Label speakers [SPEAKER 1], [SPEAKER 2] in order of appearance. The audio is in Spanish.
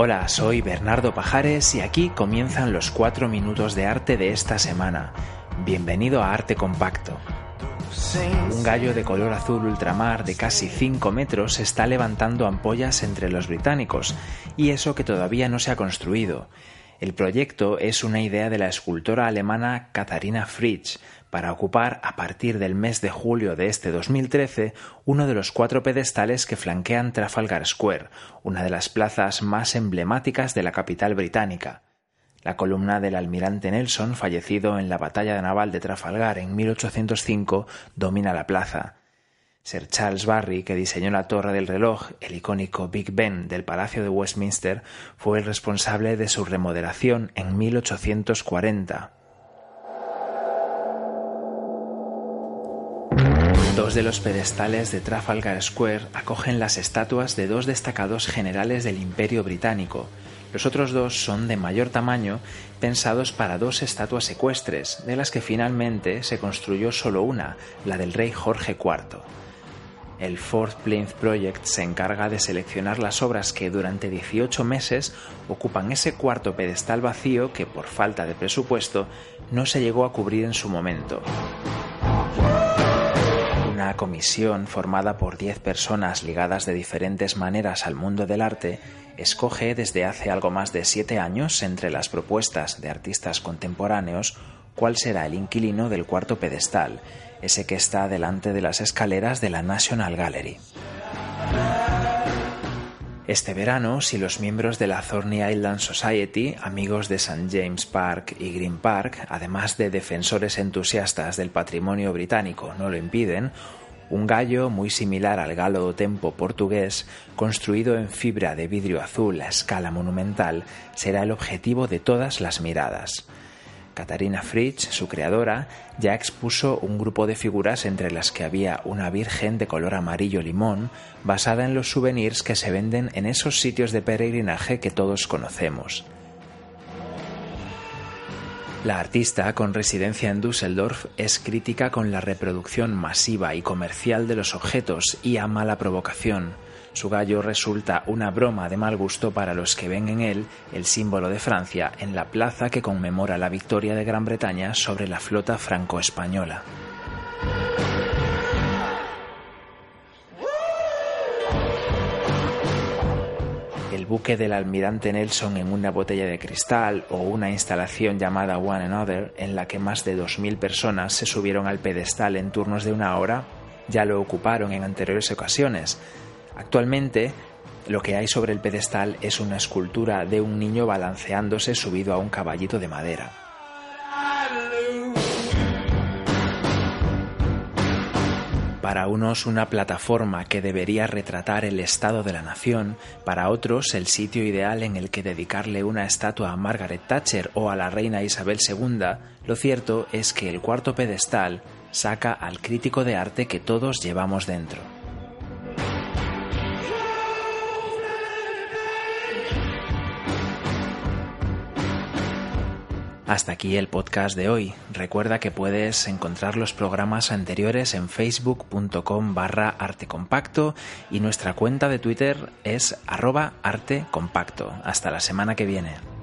[SPEAKER 1] Hola, soy Bernardo Pajares y aquí comienzan los cuatro minutos de arte de esta semana. Bienvenido a Arte Compacto. Un gallo de color azul ultramar de casi 5 metros está levantando ampollas entre los británicos, y eso que todavía no se ha construido. El proyecto es una idea de la escultora alemana Katharina Fritsch para ocupar a partir del mes de julio de este 2013 uno de los cuatro pedestales que flanquean Trafalgar Square, una de las plazas más emblemáticas de la capital británica. La columna del almirante Nelson, fallecido en la batalla naval de Trafalgar en 1805, domina la plaza. Sir Charles Barry, que diseñó la torre del reloj, el icónico Big Ben del Palacio de Westminster, fue el responsable de su remodelación en 1840. Dos de los pedestales de Trafalgar Square acogen las estatuas de dos destacados generales del Imperio Británico. Los otros dos son de mayor tamaño, pensados para dos estatuas ecuestres, de las que finalmente se construyó solo una, la del rey Jorge IV. El Fourth Plinth Project se encarga de seleccionar las obras que durante 18 meses ocupan ese cuarto pedestal vacío que por falta de presupuesto no se llegó a cubrir en su momento una comisión formada por 10 personas ligadas de diferentes maneras al mundo del arte escoge desde hace algo más de siete años entre las propuestas de artistas contemporáneos cuál será el inquilino del cuarto pedestal, ese que está delante de las escaleras de la National Gallery. Este verano, si los miembros de la Thorny Island Society, amigos de St. James Park y Green Park, además de defensores entusiastas del patrimonio británico, no lo impiden, un gallo muy similar al galo do tempo portugués, construido en fibra de vidrio azul a escala monumental, será el objetivo de todas las miradas. Katharina Fritsch, su creadora, ya expuso un grupo de figuras entre las que había una virgen de color amarillo limón, basada en los souvenirs que se venden en esos sitios de peregrinaje que todos conocemos. La artista, con residencia en Düsseldorf, es crítica con la reproducción masiva y comercial de los objetos y ama la provocación. Su gallo resulta una broma de mal gusto para los que ven en él el símbolo de Francia en la plaza que conmemora la victoria de Gran Bretaña sobre la flota franco-española. el buque del almirante Nelson en una botella de cristal o una instalación llamada One Another en la que más de 2.000 personas se subieron al pedestal en turnos de una hora ya lo ocuparon en anteriores ocasiones. Actualmente lo que hay sobre el pedestal es una escultura de un niño balanceándose subido a un caballito de madera. para unos una plataforma que debería retratar el estado de la nación, para otros el sitio ideal en el que dedicarle una estatua a Margaret Thatcher o a la reina Isabel II, lo cierto es que el cuarto pedestal saca al crítico de arte que todos llevamos dentro. Hasta aquí el podcast de hoy. Recuerda que puedes encontrar los programas anteriores en facebook.com barra artecompacto y nuestra cuenta de Twitter es arroba artecompacto. Hasta la semana que viene.